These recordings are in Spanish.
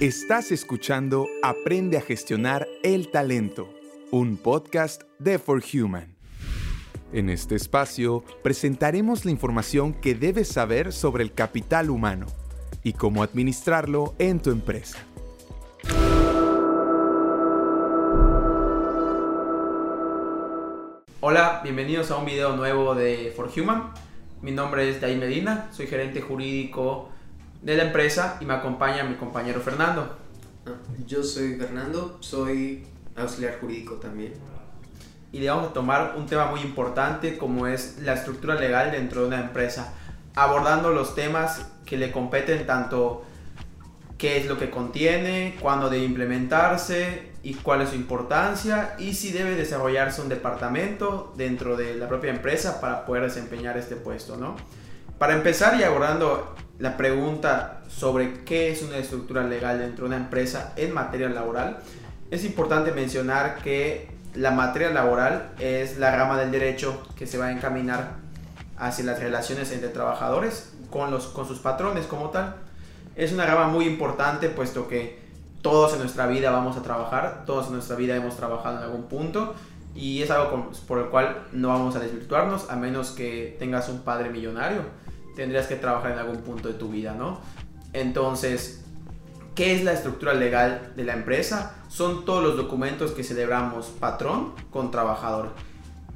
Estás escuchando Aprende a gestionar el talento, un podcast de For Human. En este espacio presentaremos la información que debes saber sobre el capital humano y cómo administrarlo en tu empresa. Hola, bienvenidos a un video nuevo de For Human. Mi nombre es Dai Medina, soy gerente jurídico de la empresa y me acompaña mi compañero Fernando. Ah, yo soy Fernando, soy auxiliar jurídico también. Y le vamos a tomar un tema muy importante como es la estructura legal dentro de una empresa, abordando los temas que le competen tanto qué es lo que contiene, cuándo debe implementarse y cuál es su importancia y si debe desarrollarse un departamento dentro de la propia empresa para poder desempeñar este puesto, ¿no? Para empezar y abordando la pregunta sobre qué es una estructura legal dentro de una empresa en materia laboral, es importante mencionar que la materia laboral es la rama del derecho que se va a encaminar hacia las relaciones entre trabajadores con, los, con sus patrones como tal. Es una rama muy importante puesto que todos en nuestra vida vamos a trabajar, todos en nuestra vida hemos trabajado en algún punto y es algo por el cual no vamos a desvirtuarnos a menos que tengas un padre millonario tendrías que trabajar en algún punto de tu vida, ¿no? Entonces, ¿qué es la estructura legal de la empresa? Son todos los documentos que celebramos patrón con trabajador.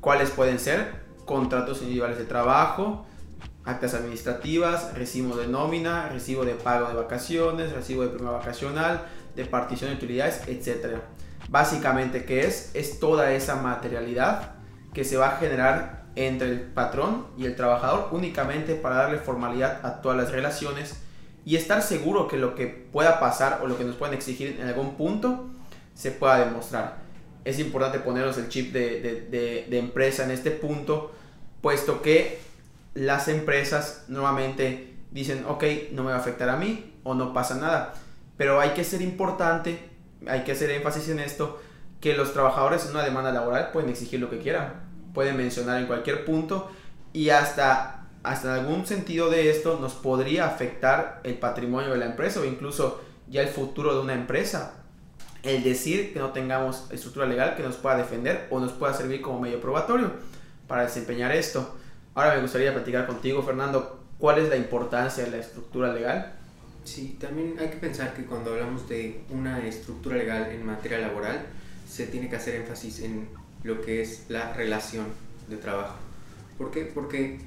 ¿Cuáles pueden ser? Contratos individuales de trabajo, actas administrativas, recibo de nómina, recibo de pago de vacaciones, recibo de prima vacacional, de partición de utilidades, etc. Básicamente, ¿qué es? Es toda esa materialidad que se va a generar entre el patrón y el trabajador únicamente para darle formalidad a todas las relaciones y estar seguro que lo que pueda pasar o lo que nos pueden exigir en algún punto se pueda demostrar. Es importante ponernos el chip de, empresa en este punto, puesto que las empresas nuevamente dicen, ok, no me va a afectar a mí o no pasa nada. Pero hay que ser importante, hay que hacer énfasis en esto, que los trabajadores en una demanda laboral pueden exigir lo que quieran puede mencionar en cualquier punto y hasta, hasta algún sentido de esto nos podría afectar el patrimonio de la empresa o incluso ya el futuro de una empresa. El decir que no tengamos estructura legal que nos pueda defender o nos pueda servir como medio probatorio para desempeñar esto. Ahora me gustaría platicar contigo, Fernando, ¿cuál es la importancia de la estructura legal? Sí, también hay que pensar que cuando hablamos de una estructura legal en materia laboral, se tiene que hacer énfasis en lo que es la relación de trabajo. ¿Por qué? Porque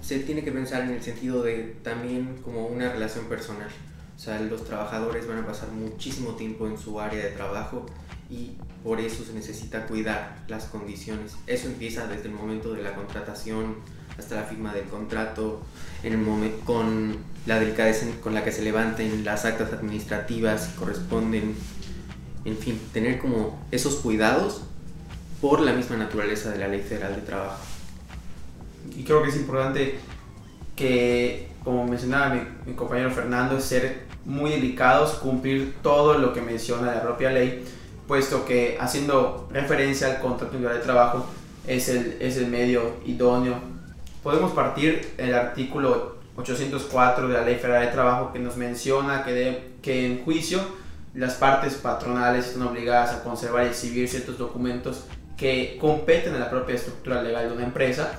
se tiene que pensar en el sentido de también como una relación personal. O sea, los trabajadores van a pasar muchísimo tiempo en su área de trabajo y por eso se necesita cuidar las condiciones. Eso empieza desde el momento de la contratación hasta la firma del contrato, en el con la delicadeza con la que se levanten las actas administrativas que corresponden, en fin, tener como esos cuidados por la misma naturaleza de la Ley Federal de Trabajo. Y creo que es importante que, como mencionaba mi, compañero Fernando, ser muy delicados, cumplir todo lo que menciona la propia ley, puesto que haciendo referencia al contrato individual de trabajo es el, es el medio idóneo. Podemos partir el artículo 804 de la Ley Federal de Trabajo que nos menciona que, de, que en juicio las partes patronales están obligadas a conservar y exhibir ciertos documentos que competen en la propia estructura legal de una empresa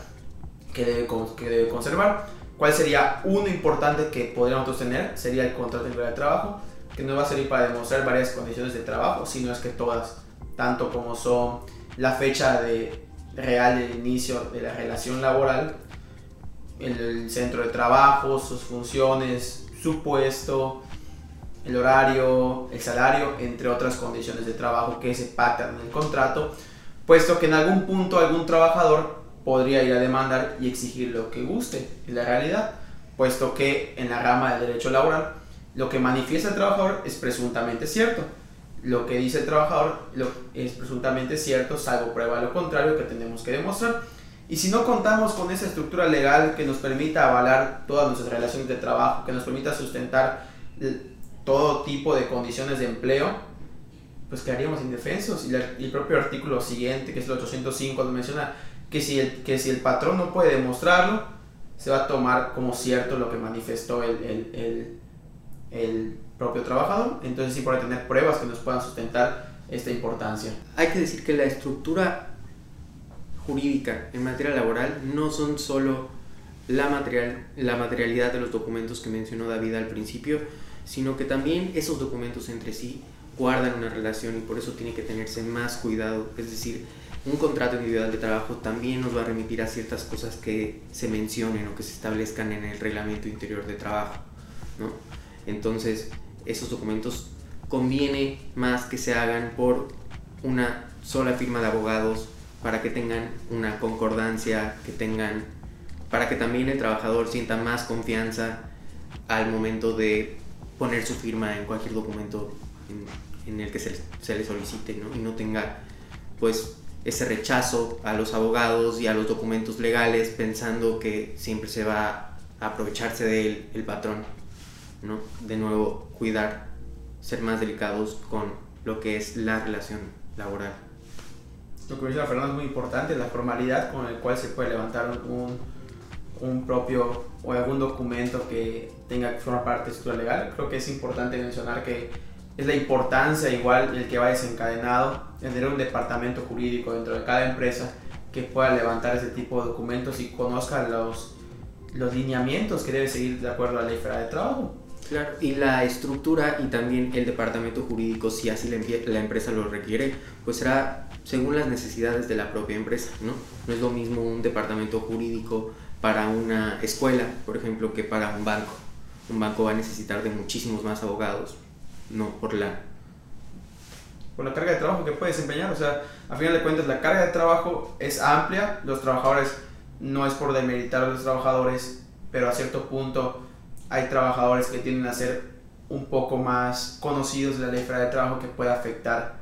que debe, que debe conservar. ¿Cuál sería uno importante que podríamos tener? Sería el contrato de trabajo, que nos va a servir para demostrar varias condiciones de trabajo, si no es que todas, tanto como son la fecha de real del inicio de la relación laboral, el, centro de trabajo, sus funciones, su puesto, el horario, el salario, entre otras condiciones de trabajo que se pactan en el contrato puesto que en algún punto algún trabajador podría ir a demandar y exigir lo que guste, en la realidad, puesto que en la rama del derecho laboral lo que manifiesta el trabajador es presuntamente cierto. Lo que dice el trabajador es presuntamente cierto, salvo prueba lo contrario que tenemos que demostrar. Y si no contamos con esa estructura legal que nos permita avalar todas nuestras relaciones de trabajo, que nos permita sustentar todo tipo de condiciones de empleo, pues quedaríamos indefensos. Y, el propio artículo siguiente, que es el 805, nos menciona que si, el, que si el patrón no puede demostrarlo, se va a tomar como cierto lo que manifestó el, el, el, propio trabajador. Entonces sí puede tener pruebas que nos puedan sustentar esta importancia. Hay que decir que la estructura jurídica en materia laboral no son solo la, material, la materialidad de los documentos que mencionó David al principio, sino que también esos documentos entre sí guardan una relación y por eso tiene que tenerse más cuidado. Es decir, un contrato individual de trabajo también nos va a remitir a ciertas cosas que se mencionen o que se establezcan en el reglamento interior de trabajo. ¿no? Entonces, esos documentos conviene más que se hagan por una sola firma de abogados para que tengan una concordancia, que tengan, para que también el trabajador sienta más confianza al momento de poner su firma en cualquier documento en, el que se, se, le solicite ¿no? y no tenga pues ese rechazo a los abogados y a los documentos legales pensando que siempre se va a aprovecharse de él el patrón. ¿no? De nuevo, cuidar, ser más delicados con lo que es la relación laboral. Lo que dice Fernando es muy importante, la formalidad con el cual se puede levantar un, un propio o algún documento que tenga que formar parte de estructura legal. Creo que es importante mencionar que es la importancia igual el que va desencadenado de tener un departamento jurídico dentro de cada empresa que pueda levantar ese tipo de documentos y conozca los, los lineamientos que debe seguir de acuerdo a la ley federal de trabajo. Claro, y la estructura y también el departamento jurídico, si así la, la empresa lo requiere, pues será según las necesidades de la propia empresa, ¿no? No es lo mismo un departamento jurídico para una escuela, por ejemplo, que para un banco. Un banco va a necesitar de muchísimos más abogados, no por la por la carga de trabajo que puede desempeñar, o sea, a final de cuentas la carga de trabajo es amplia, los trabajadores no es por demeritar a los trabajadores, pero a cierto punto hay trabajadores que tienden a ser un poco más conocidos de la ley de trabajo que puede afectar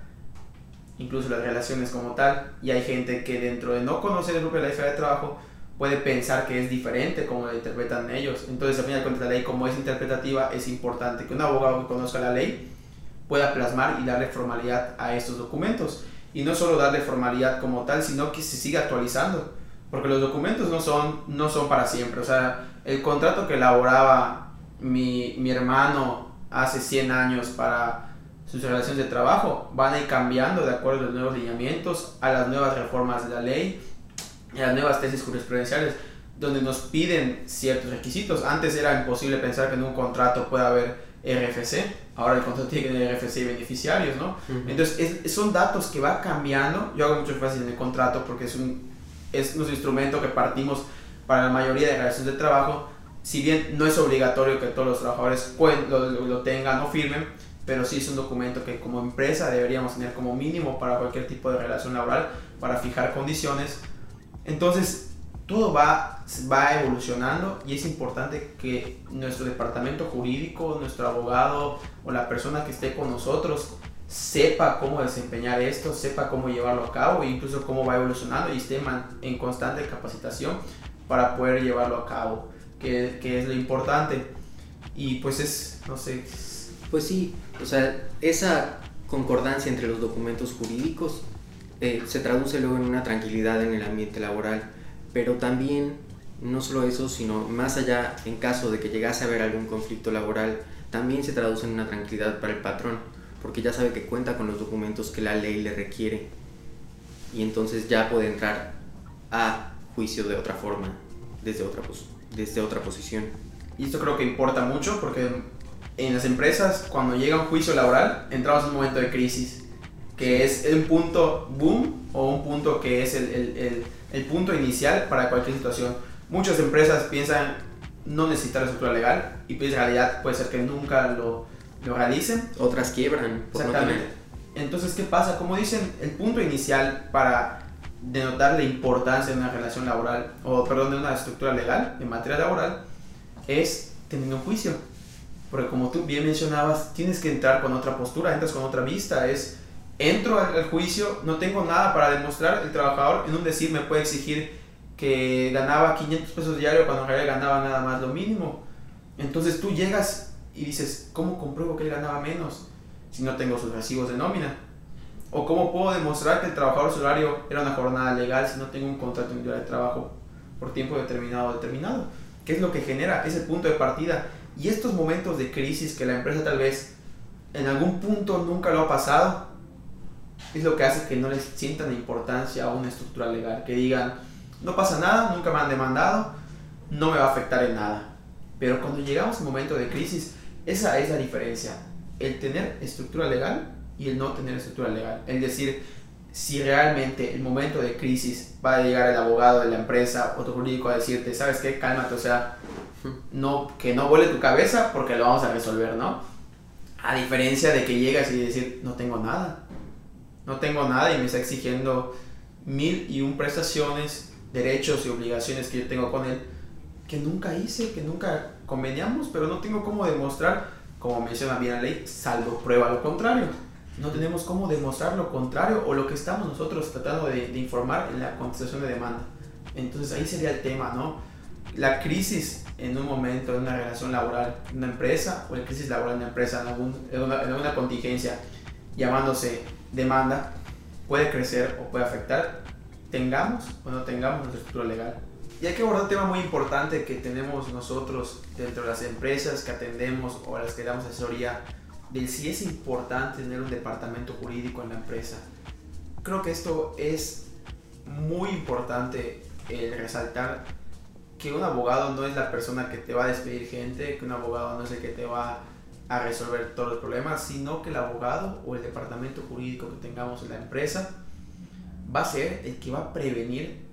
incluso las relaciones como tal y hay gente que dentro de no conocer el grupo de la ley de trabajo puede pensar que es diferente como la interpretan ellos. Entonces al final de cuentas la ley como es interpretativa es importante que un abogado que conozca la ley pueda plasmar y darle formalidad a estos documentos. Y no solo darle formalidad como tal sino que se siga actualizando porque los documentos no son no son para siempre. O sea el contrato que elaboraba mi, mi hermano hace 100 años para sus relaciones de trabajo van a ir cambiando de acuerdo a los nuevos lineamientos, a las nuevas reformas de la ley, las nuevas tesis jurisprudenciales, donde nos piden ciertos requisitos. Antes era imposible pensar que en un contrato pueda haber RFC, ahora el contrato tiene que tener RFC y beneficiarios, ¿no? Entonces, son datos que va cambiando. Yo hago mucho énfasis en el contrato porque es un, es un instrumento que partimos para la mayoría de relaciones de trabajo, si bien no es obligatorio que todos los trabajadores lo, lo, tengan o firmen, pero sí es un documento que como empresa deberíamos tener como mínimo para cualquier tipo de relación laboral, para fijar condiciones. Entonces, todo va, va evolucionando y es importante que nuestro departamento jurídico, nuestro abogado o la persona que esté con nosotros sepa cómo desempeñar esto, sepa cómo llevarlo a cabo e incluso cómo va evolucionando y esté en constante capacitación para poder llevarlo a cabo, que, que, es lo importante. Y pues es, no sé. Pues sí, o sea, esa concordancia entre los documentos jurídicos eh, se traduce luego en una tranquilidad en el ambiente laboral, pero también no solo eso, sino más allá, en caso de que llegase a haber algún conflicto laboral, también se traduce en una tranquilidad para el patrón, porque ya sabe que cuenta con los documentos que la ley le requiere y entonces ya puede entrar a juicio de otra forma, desde otra, desde otra posición. Y esto creo que importa mucho porque en las empresas, cuando llega un juicio laboral, entramos en un momento de crisis, que es un punto boom o un punto que es el, el, el, punto inicial para cualquier situación. Muchas empresas piensan no necesitar estructura legal y pues en realidad puede ser que nunca lo, lo realicen. Otras quiebran. Exactamente. Entonces, ¿qué pasa? Como dicen, el punto inicial para denotar la importancia de una relación laboral, o perdón, de una estructura legal en materia laboral, es tener un juicio. Porque como tú bien mencionabas, tienes que entrar con otra postura, entras con otra vista, es, entro al, juicio, no tengo nada para demostrar, el trabajador en un decir me puede exigir que ganaba 500 pesos diario cuando en realidad ganaba nada más lo mínimo. Entonces tú llegas y dices, ¿cómo compruebo que él ganaba menos si no tengo sus recibos de nómina? ¿O cómo puedo demostrar que el trabajador su horario era una jornada legal si no tengo un contrato individual de trabajo por tiempo determinado determinado? ¿Qué es lo que genera? Es el punto de partida Y estos momentos de crisis que la empresa tal vez en algún punto nunca lo ha pasado, es lo que hace que no les sientan importancia a una estructura legal, que digan, no pasa nada, nunca me han demandado, no me va a afectar en nada. Pero cuando llegamos a un momento de crisis, esa es la diferencia, el tener estructura legal y el no tener estructura legal. Es decir, si realmente el momento de crisis va a llegar el abogado de la empresa o tu jurídico a decirte, ¿sabes qué? Cálmate, o sea, no, que no vuele tu cabeza porque lo vamos a resolver, ¿no? A diferencia de que llegas y decir, no tengo nada, no tengo nada y me está exigiendo mil y un prestaciones, derechos y obligaciones que yo tengo con él, que nunca hice, que nunca conveniamos, pero no tengo cómo demostrar, como menciona bien la ley, salvo prueba lo contrario. No tenemos cómo demostrar lo contrario o lo que estamos nosotros tratando de, informar en la contestación de demanda. Entonces ahí sería el tema, ¿no? La crisis en un momento de una relación laboral en una empresa o la crisis laboral en una empresa en, algún, en, una, en una contingencia llamándose demanda puede crecer o puede afectar, tengamos o no tengamos nuestra estructura legal. Y hay que abordar un tema muy importante que tenemos nosotros dentro de las empresas que atendemos o a las que damos asesoría, del si es importante tener un departamento jurídico en la empresa. Creo que esto es muy importante el resaltar que un abogado no es la persona que te va a despedir gente, que un abogado no es el que te va a resolver todos los problemas, sino que el abogado o el departamento jurídico que tengamos en la empresa va a ser el que va a prevenir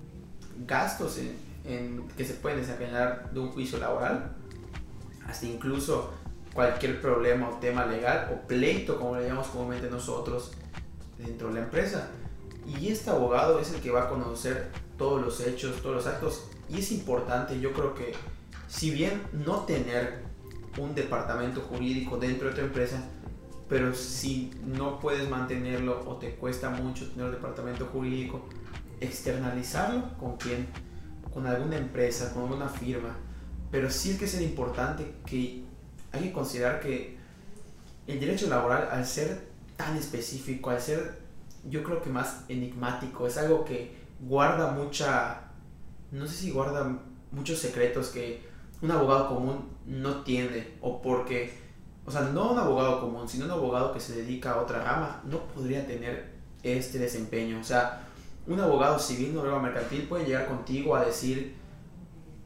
gastos en, en, que se pueden desencadenar de un juicio laboral, hasta incluso cualquier problema o tema legal o pleito, como le llamamos comúnmente nosotros, dentro de la empresa. Y este abogado es el que va a conocer todos los hechos, todos los actos. Y es importante, yo creo que si bien no tener un departamento jurídico dentro de tu empresa, pero si no puedes mantenerlo o te cuesta mucho tener un departamento jurídico, externalizarlo con quién, con alguna empresa, con alguna firma. Pero sí es que es importante que hay que considerar que el derecho laboral, al ser tan específico, al ser yo creo que más enigmático, es algo que guarda mucha, no sé si guarda muchos secretos que un abogado común no tiene, o porque, o sea, no un abogado común, sino un abogado que se dedica a otra rama, no podría tener este desempeño. O sea, un abogado civil, no mercantil, puede llegar contigo a decir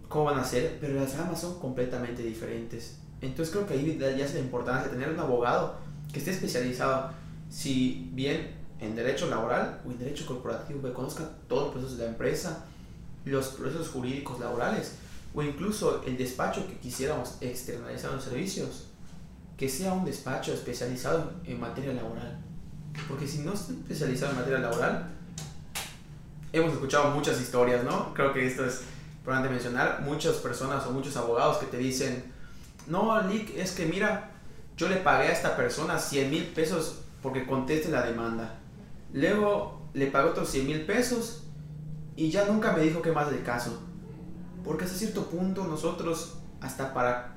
cómo van a ser, pero las ramas son completamente diferentes. Entonces creo que ahí ya es la importancia de tener un abogado que esté especializado, si bien en derecho laboral o en derecho corporativo, que conozca todos los procesos de la empresa, los procesos jurídicos laborales, o incluso el despacho que quisiéramos externalizar los servicios, que sea un despacho especializado en materia laboral. Porque si no está especializado en materia laboral, hemos escuchado muchas historias, ¿no? Creo que esto es importante mencionar, muchas personas o muchos abogados que te dicen, no, Lick, es que mira, yo le pagué a esta persona 100 mil pesos porque conteste la demanda. Luego le pagué otros 100 mil pesos y ya nunca me dijo qué más del caso. Porque hasta cierto punto nosotros, hasta para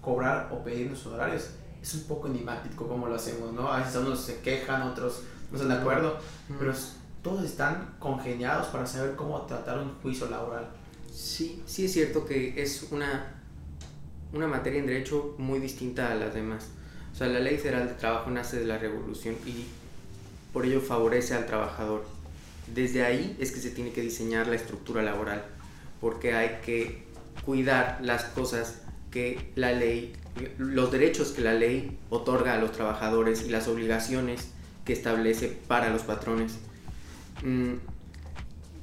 cobrar o pedir nuestros horarios, es un poco enigmático cómo lo hacemos, ¿no? A veces unos se quejan, otros no están de acuerdo, pero todos están congeniados para saber cómo tratar un juicio laboral. Sí, sí es cierto que es una, una materia en derecho muy distinta a las demás. O sea, la ley federal de trabajo nace de la revolución y por ello favorece al trabajador. Desde ahí es que se tiene que diseñar la estructura laboral porque hay que cuidar las cosas que la ley, los derechos que la ley otorga a los trabajadores y las obligaciones que establece para los patrones. Mm,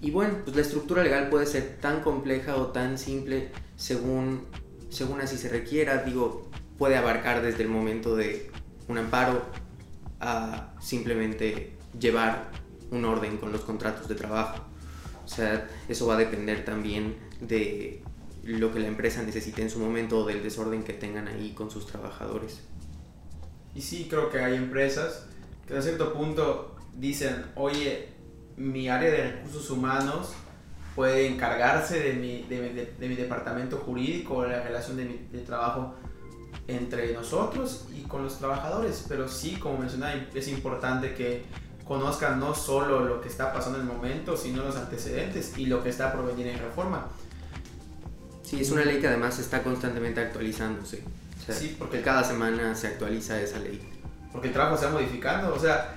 y bueno, pues la estructura legal puede ser tan compleja o tan simple según, según así se requiera. Digo, puede abarcar desde el momento de un amparo a simplemente llevar un orden con los contratos de trabajo. Sea, eso va a depender también de lo que la empresa necesite en su momento o del desorden que tengan ahí con sus trabajadores. Y sí, creo que hay empresas que a cierto punto dicen, oye, mi área de recursos humanos puede encargarse de mi, de, de, mi departamento jurídico o la relación de, mi, de trabajo entre nosotros y con los trabajadores, pero sí, como mencionaba, es importante que conozcan no solo lo que está pasando en el momento, sino los antecedentes y lo que está por venir en reforma. Sí, es una ley que además está constantemente actualizándose. sí, porque cada semana se actualiza esa ley. Porque el trabajo se va modificando, o sea,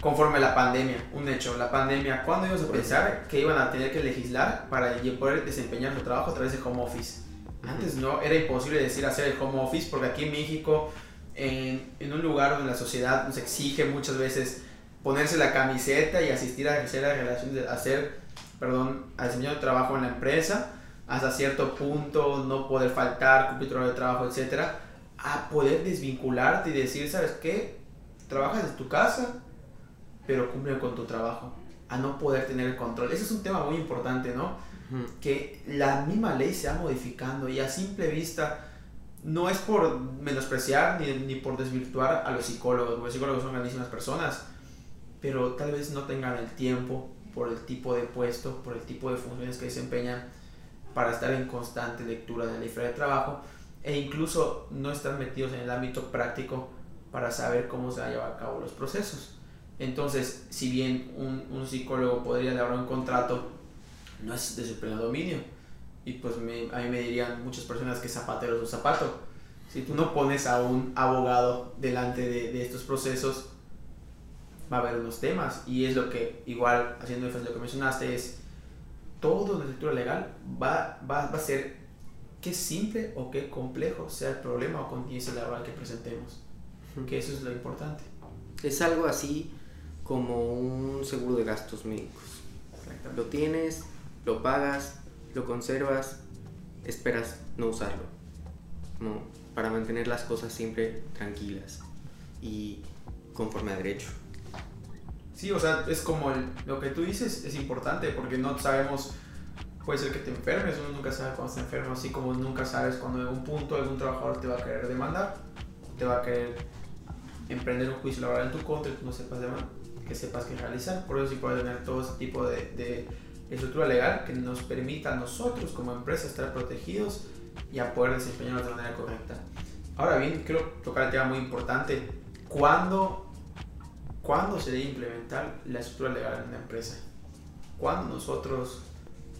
conforme la pandemia, un hecho, la pandemia, ¿cuándo íbamos a pensar que iban a tener que legislar para poder desempeñar su trabajo a través de home office? Antes no, era imposible decir hacer el home office porque aquí en México, en, en un lugar donde la sociedad nos exige muchas veces ponerse la camiseta y asistir a hacer la relación de hacer, perdón, al trabajo en la empresa, hasta cierto punto no poder faltar, cumplir tu de trabajo, etcétera, a poder desvincularte y decir, ¿sabes qué? Trabajas en tu casa, pero cumple con tu trabajo, a no poder tener el control. Ese es un tema muy importante, ¿no? Que la misma ley se va modificando y a simple vista no es por menospreciar ni, ni por desvirtuar a los psicólogos, los psicólogos son grandísimas personas, pero tal vez no tengan el tiempo por el tipo de puesto, por el tipo de funciones que desempeñan para estar en constante lectura de la ley de trabajo e incluso no están metidos en el ámbito práctico para saber cómo se van a a cabo los procesos. Entonces, si bien un, un psicólogo podría elaborar un contrato, no es de su pleno dominio. Y pues me, a mí me dirían muchas personas que zapatero es un zapato. Si tú no pones a un abogado delante de, de, estos procesos, va a haber unos temas. Y es lo que, igual, haciendo énfasis lo que mencionaste, es todo la escritura legal va, va, va a ser qué simple o qué complejo sea el problema o contingencia laboral que presentemos. Que eso es lo importante. Es algo así como un seguro de gastos médicos. Lo tienes, lo pagas, lo conservas, esperas no usarlo. No, para mantener las cosas siempre tranquilas y conforme a derecho. Sí, o sea, es como lo que tú dices es importante porque no sabemos, puede ser que te enfermes, uno nunca sabe cuándo se enferma, así como nunca sabes cuando en un punto algún trabajador te va a querer demandar, te va a querer emprender un juicio laboral en tu contra y tú no sepas de que sepas qué realizar. Por eso sí puede tener todo ese tipo de, de, estructura legal que nos permita a nosotros como empresa estar protegidos y a poder desempeñarnos de manera correcta. Ahora bien, quiero tocar el tema muy importante. ¿Cuándo, ¿cuándo se debe implementar la estructura legal en una empresa? ¿Cuándo nosotros,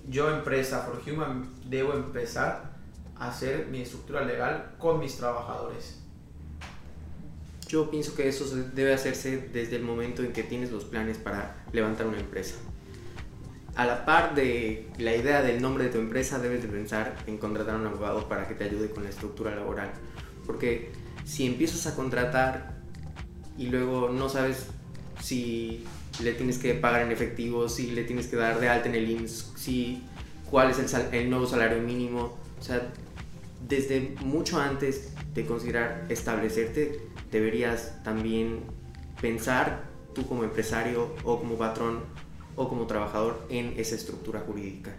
yo empresa For Human, debo empezar a hacer mi estructura legal con mis trabajadores? Yo pienso que eso debe hacerse desde el momento en que tienes los planes para levantar una empresa. A la par de la idea del nombre de tu empresa, debes de pensar en contratar a un abogado para que te ayude con la estructura laboral. Porque si empiezas a contratar y luego no sabes si le tienes que pagar en efectivo, si le tienes que dar de alta en el IMSS, si cuál es el, el nuevo salario mínimo, o sea, desde mucho antes de considerar establecerte, deberías también pensar tú como empresario o como patrón o como trabajador en esa estructura jurídica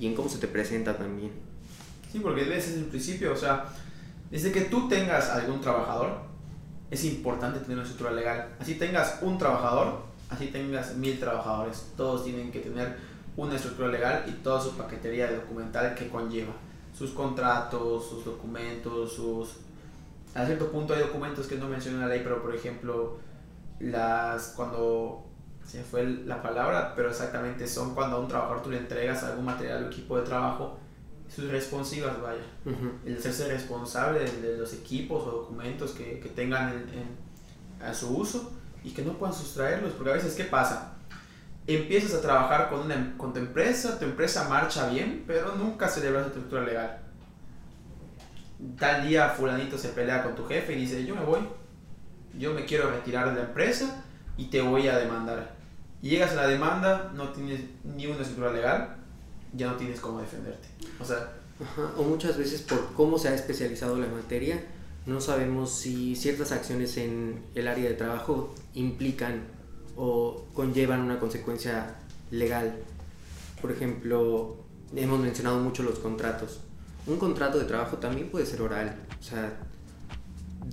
y en cómo se te presenta también. Sí, porque es el principio, o sea, desde que tú tengas algún trabajador, es importante tener una estructura legal. Así tengas un trabajador, así tengas mil trabajadores, todos tienen que tener una estructura legal y toda su paquetería documental que conlleva. Sus contratos, sus documentos, sus a cierto punto hay documentos que no mencionan la ley, pero por ejemplo, las cuando se fue la palabra, pero exactamente son cuando a un trabajador tú le entregas algún material o equipo de trabajo, sus responsivas, vaya. El hacerse responsable de, los equipos o documentos que, que tengan en, a su uso y que no puedan sustraerlos, porque a veces, ¿qué pasa? Empiezas a trabajar con, una, con tu empresa, tu empresa marcha bien, pero nunca celebras la estructura legal tal día fulanito se pelea con tu jefe y dice, yo me voy, yo me quiero retirar de la empresa y te voy a demandar. Y llegas a la demanda, no tienes ni una estructura legal, ya no tienes cómo defenderte. O sea... o muchas veces por cómo se ha especializado la materia, no sabemos si ciertas acciones en el área de trabajo implican o conllevan una consecuencia legal. Por ejemplo, hemos mencionado mucho los contratos un contrato de trabajo también puede ser oral. O sea,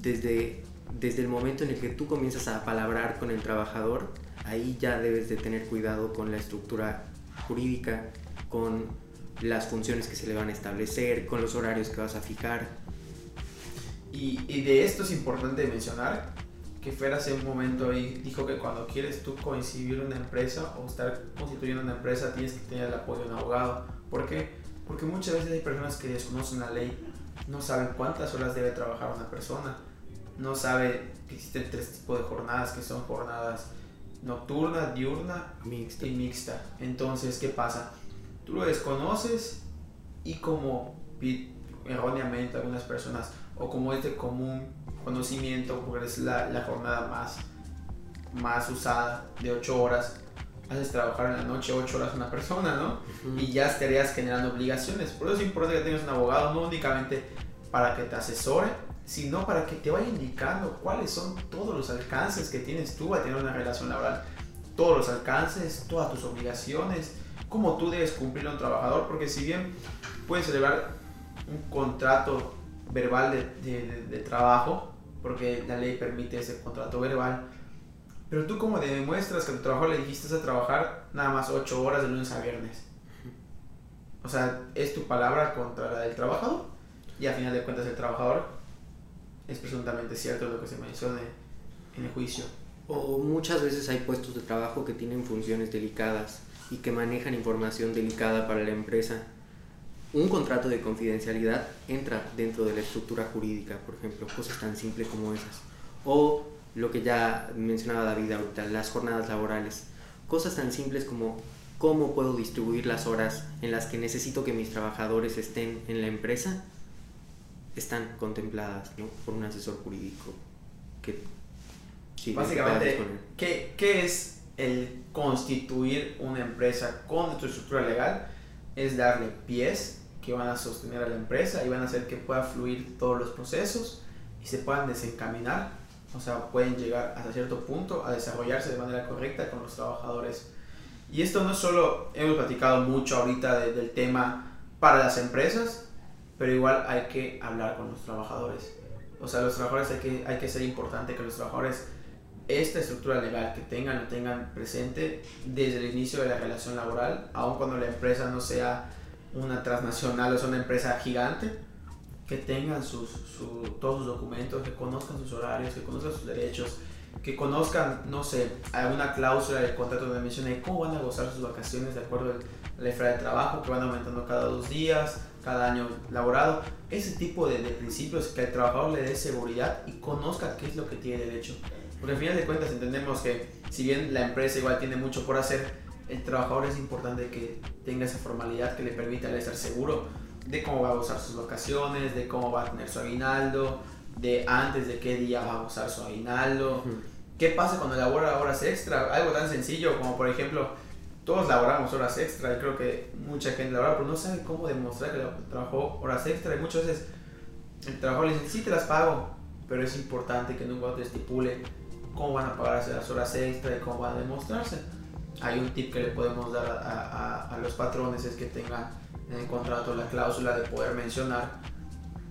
desde, desde el momento en el que tú comienzas a palabrar con el trabajador, ahí ya debes de tener cuidado con la estructura jurídica, con las funciones que se le van a establecer, con los horarios que vas a fijar. Y, y de esto es importante mencionar que Fer hace un momento ahí dijo que cuando quieres tú coincidir una empresa o estar constituyendo una empresa tienes que tener el apoyo de un abogado. ¿Por qué? Porque muchas veces hay personas que desconocen la ley, no saben cuántas horas debe trabajar una persona, no sabe que existen tres tipos de jornadas, que son jornadas nocturna, diurna Mixta. y mixta. Entonces, ¿qué pasa? Tú lo desconoces y como erróneamente algunas personas, o como es de común conocimiento, porque es la, la jornada más, más usada de 8 horas, haces trabajar en la noche 8 horas a una persona, ¿no? Ujú. y ya estarías generando obligaciones. Por eso es importante que tengas un abogado, no únicamente para que te asesore, sino para que te vaya indicando cuáles son todos los alcances que tienes tú a tener una relación laboral. Todos los alcances, todas tus obligaciones, cómo tú debes cumplir a un trabajador, porque si bien puedes celebrar un contrato verbal de, de- de- de trabajo, porque la ley permite ese contrato verbal, pero tú como demuestras que a tu trabajador le dijiste a trabajar nada más 8 horas de lunes a viernes. O sea, es tu palabra contra la del trabajador y a final de cuentas el trabajador es presuntamente cierto lo que se menciona en el juicio. O muchas veces hay puestos de trabajo que tienen funciones delicadas y que manejan información delicada para la empresa. Un contrato de confidencialidad entra dentro de la estructura jurídica, por ejemplo, cosas tan simples como esas. O lo que ya mencionaba David ahorita, las jornadas laborales. Cosas tan simples como cómo puedo distribuir las horas en las que necesito que mis trabajadores estén en la empresa, están contempladas ¿no? por un asesor jurídico que sí, Básicamente. ¿qué, qué es el constituir una empresa con tu estructura legal? Es darle pies que van a sostener a la empresa y van a hacer que pueda fluir todos los procesos y se puedan desencaminar, o sea, pueden llegar hasta cierto punto a desarrollarse de manera correcta con los trabajadores. Y esto no solo hemos platicado mucho ahorita de- del tema para las empresas, pero igual hay que hablar con los trabajadores. O sea, los trabajadores hay que, hay que ser importante que los trabajadores esta estructura legal que tengan lo tengan presente desde el inicio de la relación laboral, aun cuando la empresa no sea una transnacional o sea una empresa gigante, que tengan sus, su- todos sus documentos, que conozcan sus horarios, que conozcan sus derechos, que conozcan, no sé, alguna cláusula del contrato donde mencione cómo van a gozar sus vacaciones de acuerdo a la esfera de trabajo, que van aumentando cada dos días, cada año laborado. Ese tipo de, de principios que al trabajador le dé seguridad y conozca qué es lo que tiene derecho. Porque al final de cuentas entendemos que si bien la empresa igual tiene mucho por hacer, el trabajador es importante que tenga esa formalidad que le permita estar seguro de cómo va a gozar sus vacaciones, de cómo va a tener su aguinaldo, de antes de qué día va a gozar su aguinaldo. ¿Qué pasa cuando labora horas extra? Algo tan sencillo como por ejemplo, todos laboramos horas extra y creo que mucha gente labora, pero no sabe cómo demostrar que trabajó horas extra y muchas veces el trabajador le dice, sí te las pago, pero es importante que nunca te estipule cómo van a pagarse las horas extra y cómo van a demostrarse. Hay un tip que le podemos dar a, a- a- los patrones es que tengan en el contrato la cláusula de poder mencionar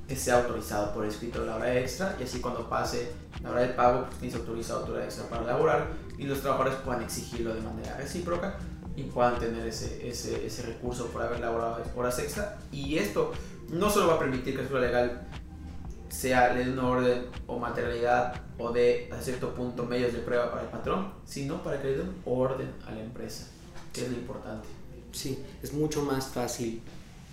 que sea autorizado por escrito la hora extra y así cuando pase la hora del pago pues tienes autorizado tu hora extra para laborar y los trabajadores puedan exigirlo de manera recíproca y puedan tener ese, ese, ese recurso por haber laborado horas extra y esto no solo va a permitir que estructura legal sea le dé una orden o materialidad o de a cierto punto medios de prueba para el patrón, sino para que le dé un orden a la empresa, que es lo importante. Sí, es mucho más fácil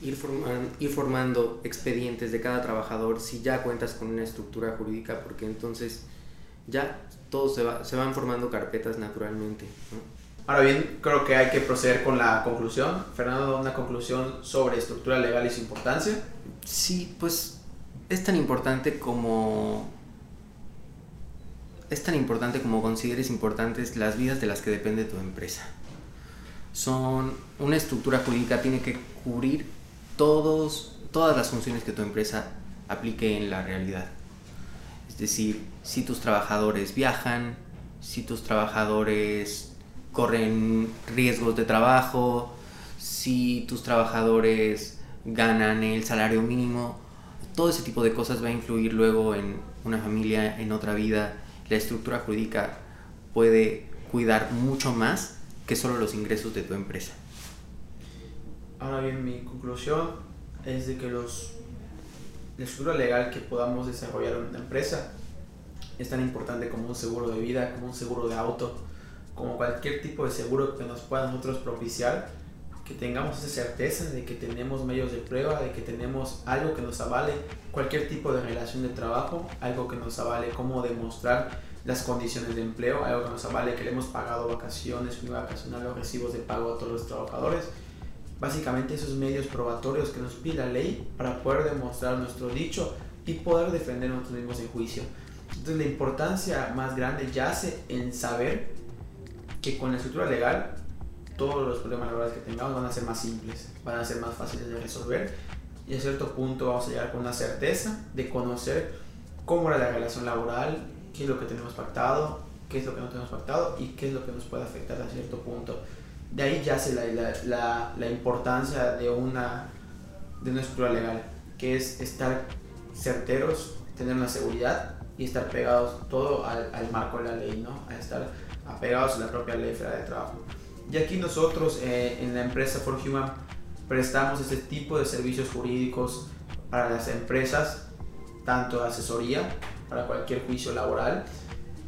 ir, forman- ir formando expedientes de cada trabajador si ya cuentas con una estructura jurídica, porque entonces ya todos se, va- se van formando carpetas naturalmente. ¿no? Ahora bien, creo que hay que proceder con la conclusión. Fernando una conclusión sobre estructura legal y su importancia. Sí, pues es tan importante como es tan importante como consideres importantes las vidas de las que depende tu empresa. Son una estructura jurídica tiene que cubrir todos todas las funciones que tu empresa aplique en la realidad. Es decir, si tus trabajadores viajan, si tus trabajadores corren riesgos de trabajo, si tus trabajadores ganan el salario mínimo, todo ese tipo de cosas va a influir luego en una familia, en otra vida. La estructura jurídica puede cuidar mucho más que solo los ingresos de tu empresa. Ahora bien, mi conclusión es de que los, la estructura legal que podamos desarrollar en una empresa es tan importante como un seguro de vida, como un seguro de auto, como cualquier tipo de seguro que nos pueda nosotros propiciar, que tengamos esa certeza de que tenemos medios de prueba, de que tenemos algo que nos avale cualquier tipo de relación de trabajo, algo que nos avale cómo demostrar las condiciones de empleo, algo que nos avale que le hemos pagado vacaciones, vacacional o recibos de pago a todos los trabajadores. Básicamente esos medios probatorios que nos pide la ley para poder demostrar nuestro dicho y poder defender nosotros mismos en juicio. Entonces la importancia más grande yace en saber que con la estructura legal todos los problemas laborales que tengamos van a ser más simples, van a ser más fáciles de resolver y a cierto punto vamos a llegar con una certeza de conocer cómo era la relación laboral, qué es lo que tenemos pactado, qué es lo que no tenemos pactado y qué es lo que nos puede afectar a cierto punto. De ahí yace la, la, la, importancia de una, de una estructura legal, que es estar certeros, tener una seguridad y estar pegados todo al, al marco de la ley, ¿no? A estar apegados a la propia ley federal de trabajo. Y aquí nosotros eh, en la empresa For Human prestamos este tipo de servicios jurídicos para las empresas, tanto asesoría para cualquier juicio laboral,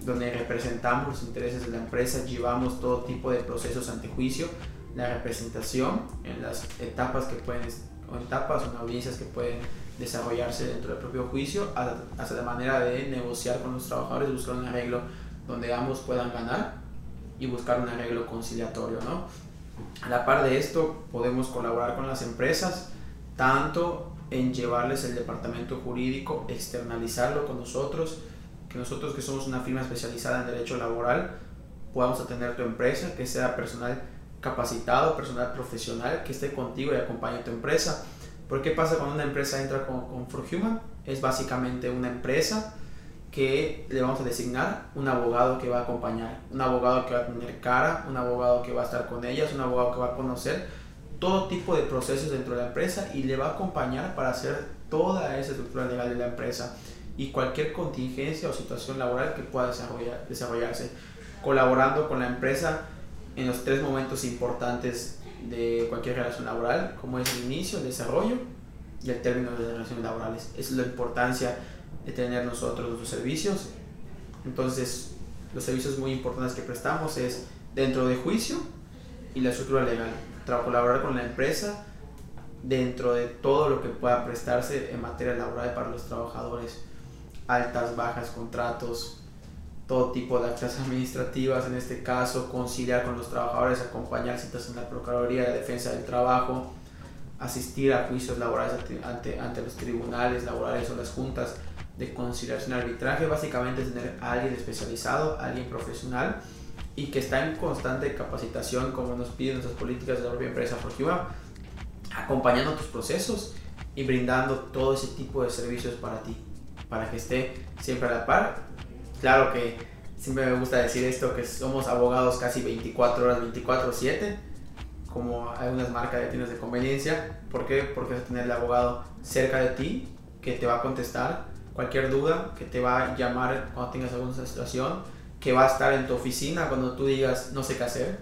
donde representamos los intereses de la empresa, llevamos todo tipo de procesos ante juicio, la representación en las etapas que pueden, o etapas o audiencias que pueden desarrollarse dentro del propio juicio, hasta la manera de negociar con los trabajadores, buscar un arreglo donde ambos puedan ganar y buscar un arreglo conciliatorio, ¿no? A la par de esto, podemos colaborar con las empresas, tanto en llevarles el departamento jurídico, externalizarlo con nosotros, que nosotros que somos una firma especializada en derecho laboral, podamos atender tu empresa, que sea personal capacitado, personal profesional, que esté contigo y acompañe a tu empresa. ¿Por qué pasa cuando una empresa entra con, con For Human? Es básicamente una empresa que le vamos a designar un abogado que va a acompañar, un abogado que va a tener cara, un abogado que va a estar con ellas, un abogado que va a conocer todo tipo de procesos dentro de la empresa y le va a acompañar para hacer toda esa estructura legal de la empresa y cualquier contingencia o situación laboral que pueda desarrollar, desarrollarse, colaborando con la empresa en los tres momentos importantes de cualquier relación laboral, como es el inicio, el desarrollo y el término de las relaciones laborales. Es la importancia de tener nosotros nuestros servicios. Entonces, los servicios muy importantes que prestamos es dentro de juicio y la estructura legal. Colaborar con la empresa dentro de todo lo que pueda prestarse en materia laboral para los trabajadores. Altas, bajas, contratos, todo tipo de actas administrativas, en este caso, conciliar con los trabajadores, acompañar citas en la Procuraduría de Defensa del Trabajo, asistir a juicios laborales ante, ante los tribunales laborales o las juntas de conciliación arbitraje básicamente es tener a alguien especializado, alguien profesional y que está en constante capacitación como nos piden nuestras políticas de la propia empresa Forgiva, acompañando tus procesos y brindando todo ese tipo de servicios para ti, para que esté siempre a la par. Claro que siempre me gusta decir esto, que somos abogados casi 24 horas, 24/7, como algunas marcas de tiendas de conveniencia. ¿Por qué? Porque vas a tener el abogado cerca de ti que te va a contestar cualquier duda, que te va a llamar cuando tengas alguna situación, que va a estar en tu oficina cuando tú digas no sé qué hacer,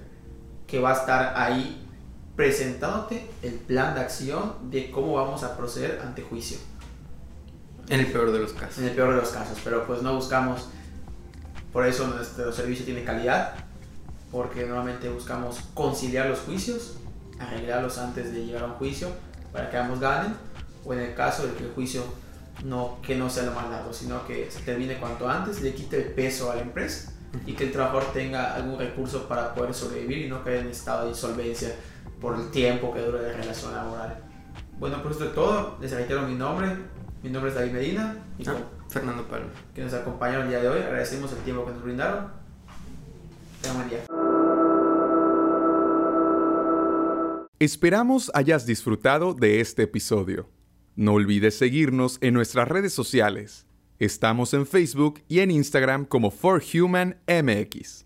que va a estar ahí presentándote el plan de acción de cómo vamos a proceder ante juicio. En el peor de los casos. En el peor de los casos, pero pues no buscamos, por eso nuestro servicio tiene calidad, porque normalmente buscamos conciliar los juicios, arreglarlos antes de llegar a un juicio para que ambos ganen, o en el caso de que el juicio no que no sea lo más largo, sino que se termine cuanto antes, le quite el peso a la empresa y que el trabajador tenga algún recurso para poder sobrevivir y no quede en estado de insolvencia por el tiempo que dure la relación laboral. Bueno, por esto es todo. Les reitero mi nombre. Mi nombre es David Medina. Y ah, Fernando Palma. Que nos acompañaron el día de hoy. Agradecemos el tiempo que nos brindaron. Tengan buen día. Esperamos hayas disfrutado de este episodio. No olvides seguirnos en nuestras redes sociales. Estamos en Facebook y en Instagram como ForHumanMX.